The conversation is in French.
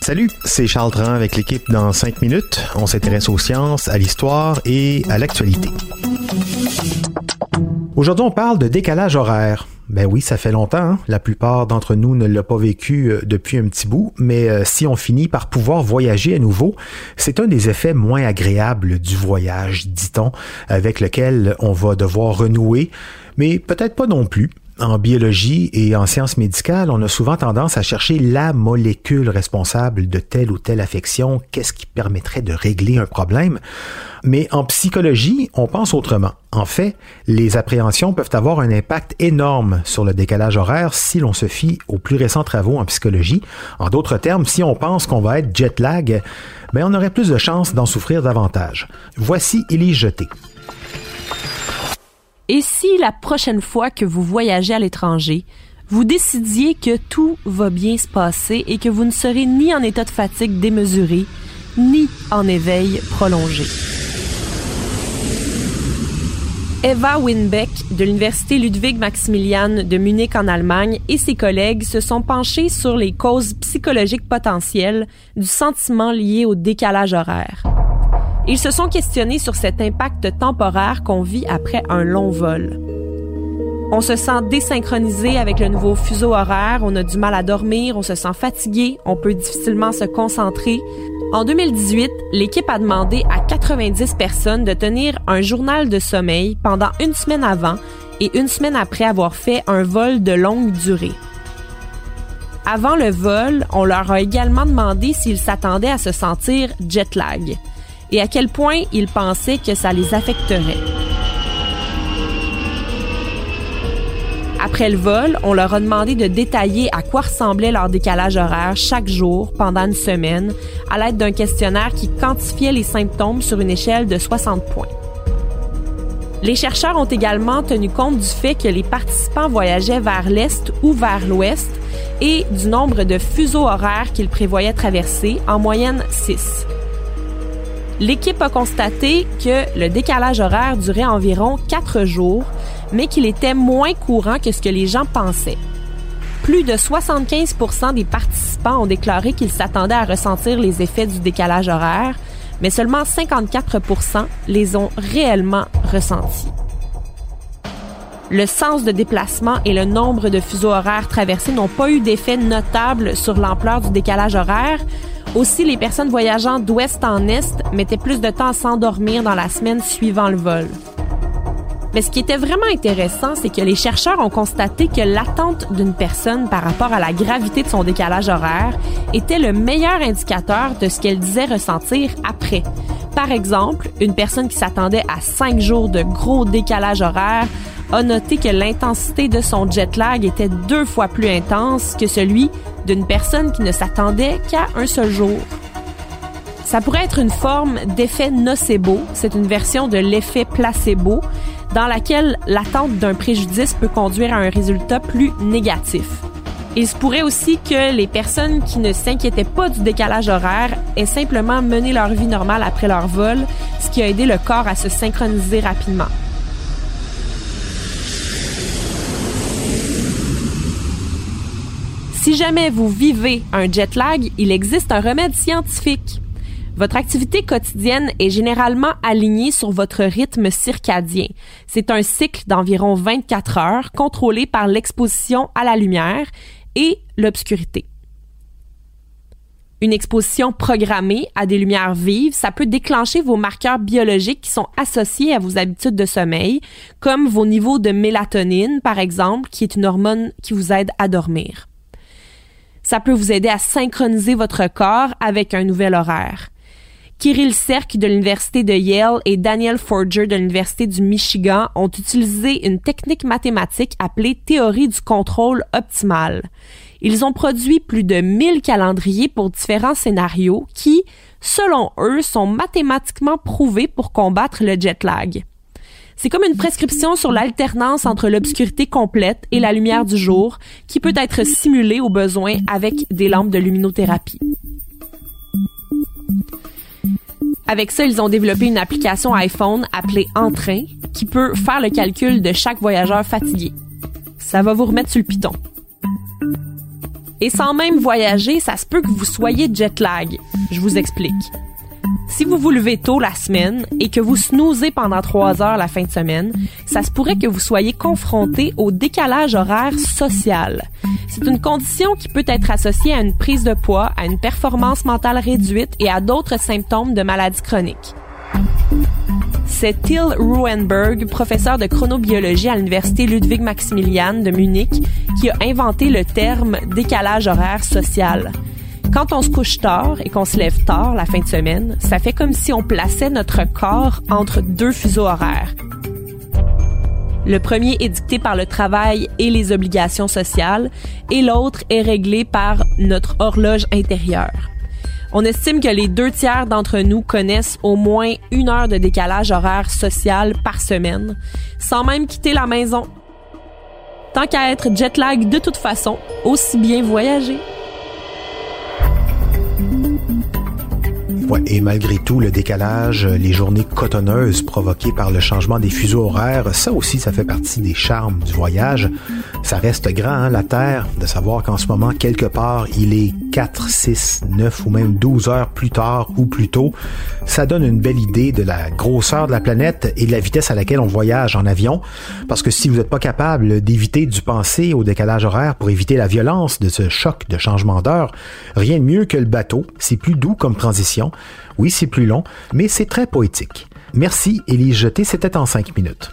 Salut, c'est Charles Tran avec l'équipe dans 5 minutes. On s'intéresse aux sciences, à l'histoire et à l'actualité. Aujourd'hui, on parle de décalage horaire. Ben oui, ça fait longtemps. Hein. La plupart d'entre nous ne l'a pas vécu euh, depuis un petit bout, mais euh, si on finit par pouvoir voyager à nouveau, c'est un des effets moins agréables du voyage, dit-on, avec lequel on va devoir renouer, mais peut-être pas non plus en biologie et en sciences médicales, on a souvent tendance à chercher la molécule responsable de telle ou telle affection, qu'est-ce qui permettrait de régler un problème? Mais en psychologie, on pense autrement. En fait, les appréhensions peuvent avoir un impact énorme sur le décalage horaire si l'on se fie aux plus récents travaux en psychologie. En d'autres termes, si on pense qu'on va être jet lag, ben, on aurait plus de chances d'en souffrir davantage. Voici Élie Jeté. Et si la prochaine fois que vous voyagez à l'étranger, vous décidiez que tout va bien se passer et que vous ne serez ni en état de fatigue démesuré, ni en éveil prolongé. Eva Winbeck de l'Université Ludwig Maximilian de Munich en Allemagne et ses collègues se sont penchés sur les causes psychologiques potentielles du sentiment lié au décalage horaire. Ils se sont questionnés sur cet impact temporaire qu'on vit après un long vol. On se sent désynchronisé avec le nouveau fuseau horaire, on a du mal à dormir, on se sent fatigué, on peut difficilement se concentrer. En 2018, l'équipe a demandé à 90 personnes de tenir un journal de sommeil pendant une semaine avant et une semaine après avoir fait un vol de longue durée. Avant le vol, on leur a également demandé s'ils s'attendaient à se sentir jet lag et à quel point ils pensaient que ça les affecterait. Après le vol, on leur a demandé de détailler à quoi ressemblait leur décalage horaire chaque jour pendant une semaine à l'aide d'un questionnaire qui quantifiait les symptômes sur une échelle de 60 points. Les chercheurs ont également tenu compte du fait que les participants voyageaient vers l'est ou vers l'ouest et du nombre de fuseaux horaires qu'ils prévoyaient traverser, en moyenne 6. L'équipe a constaté que le décalage horaire durait environ quatre jours, mais qu'il était moins courant que ce que les gens pensaient. Plus de 75% des participants ont déclaré qu'ils s'attendaient à ressentir les effets du décalage horaire, mais seulement 54% les ont réellement ressentis. Le sens de déplacement et le nombre de fuseaux horaires traversés n'ont pas eu d'effet notable sur l'ampleur du décalage horaire, aussi, les personnes voyageant d'ouest en est mettaient plus de temps à s'endormir dans la semaine suivant le vol. Mais ce qui était vraiment intéressant, c'est que les chercheurs ont constaté que l'attente d'une personne par rapport à la gravité de son décalage horaire était le meilleur indicateur de ce qu'elle disait ressentir après. Par exemple, une personne qui s'attendait à cinq jours de gros décalage horaire a noté que l'intensité de son jet lag était deux fois plus intense que celui d'une personne qui ne s'attendait qu'à un seul jour. Ça pourrait être une forme d'effet nocebo, c'est une version de l'effet placebo, dans laquelle l'attente d'un préjudice peut conduire à un résultat plus négatif. Il se pourrait aussi que les personnes qui ne s'inquiétaient pas du décalage horaire aient simplement mené leur vie normale après leur vol, ce qui a aidé le corps à se synchroniser rapidement. Si jamais vous vivez un jet lag, il existe un remède scientifique. Votre activité quotidienne est généralement alignée sur votre rythme circadien. C'est un cycle d'environ 24 heures contrôlé par l'exposition à la lumière et l'obscurité. Une exposition programmée à des lumières vives, ça peut déclencher vos marqueurs biologiques qui sont associés à vos habitudes de sommeil, comme vos niveaux de mélatonine, par exemple, qui est une hormone qui vous aide à dormir. Ça peut vous aider à synchroniser votre corps avec un nouvel horaire. Kirill Serk de l'Université de Yale et Daniel Forger de l'Université du Michigan ont utilisé une technique mathématique appelée théorie du contrôle optimal. Ils ont produit plus de 1000 calendriers pour différents scénarios qui, selon eux, sont mathématiquement prouvés pour combattre le jet lag. C'est comme une prescription sur l'alternance entre l'obscurité complète et la lumière du jour qui peut être simulée au besoin avec des lampes de luminothérapie. Avec ça, ils ont développé une application iPhone appelée Entrain qui peut faire le calcul de chaque voyageur fatigué. Ça va vous remettre sur le piton. Et sans même voyager, ça se peut que vous soyez jet lag. Je vous explique. Si vous vous levez tôt la semaine et que vous snoozez pendant trois heures la fin de semaine, ça se pourrait que vous soyez confronté au décalage horaire social. C'est une condition qui peut être associée à une prise de poids, à une performance mentale réduite et à d'autres symptômes de maladies chroniques. C'est Till Ruenberg, professeur de chronobiologie à l'université Ludwig Maximilian de Munich, qui a inventé le terme décalage horaire social. Quand on se couche tard et qu'on se lève tard la fin de semaine, ça fait comme si on plaçait notre corps entre deux fuseaux horaires. Le premier est dicté par le travail et les obligations sociales et l'autre est réglé par notre horloge intérieure. On estime que les deux tiers d'entre nous connaissent au moins une heure de décalage horaire social par semaine, sans même quitter la maison. Tant qu'à être jet lag de toute façon, aussi bien voyager. Et malgré tout, le décalage, les journées cotonneuses provoquées par le changement des fuseaux horaires, ça aussi, ça fait partie des charmes du voyage. Ça reste grand, hein, la Terre, de savoir qu'en ce moment, quelque part, il est 4, 6, 9 ou même 12 heures plus tard ou plus tôt. Ça donne une belle idée de la grosseur de la planète et de la vitesse à laquelle on voyage en avion. Parce que si vous n'êtes pas capable d'éviter du penser au décalage horaire pour éviter la violence de ce choc de changement d'heure, rien de mieux que le bateau. C'est plus doux comme transition. Oui, c'est plus long, mais c'est très poétique. Merci, Élie Jeté, c'était en cinq minutes.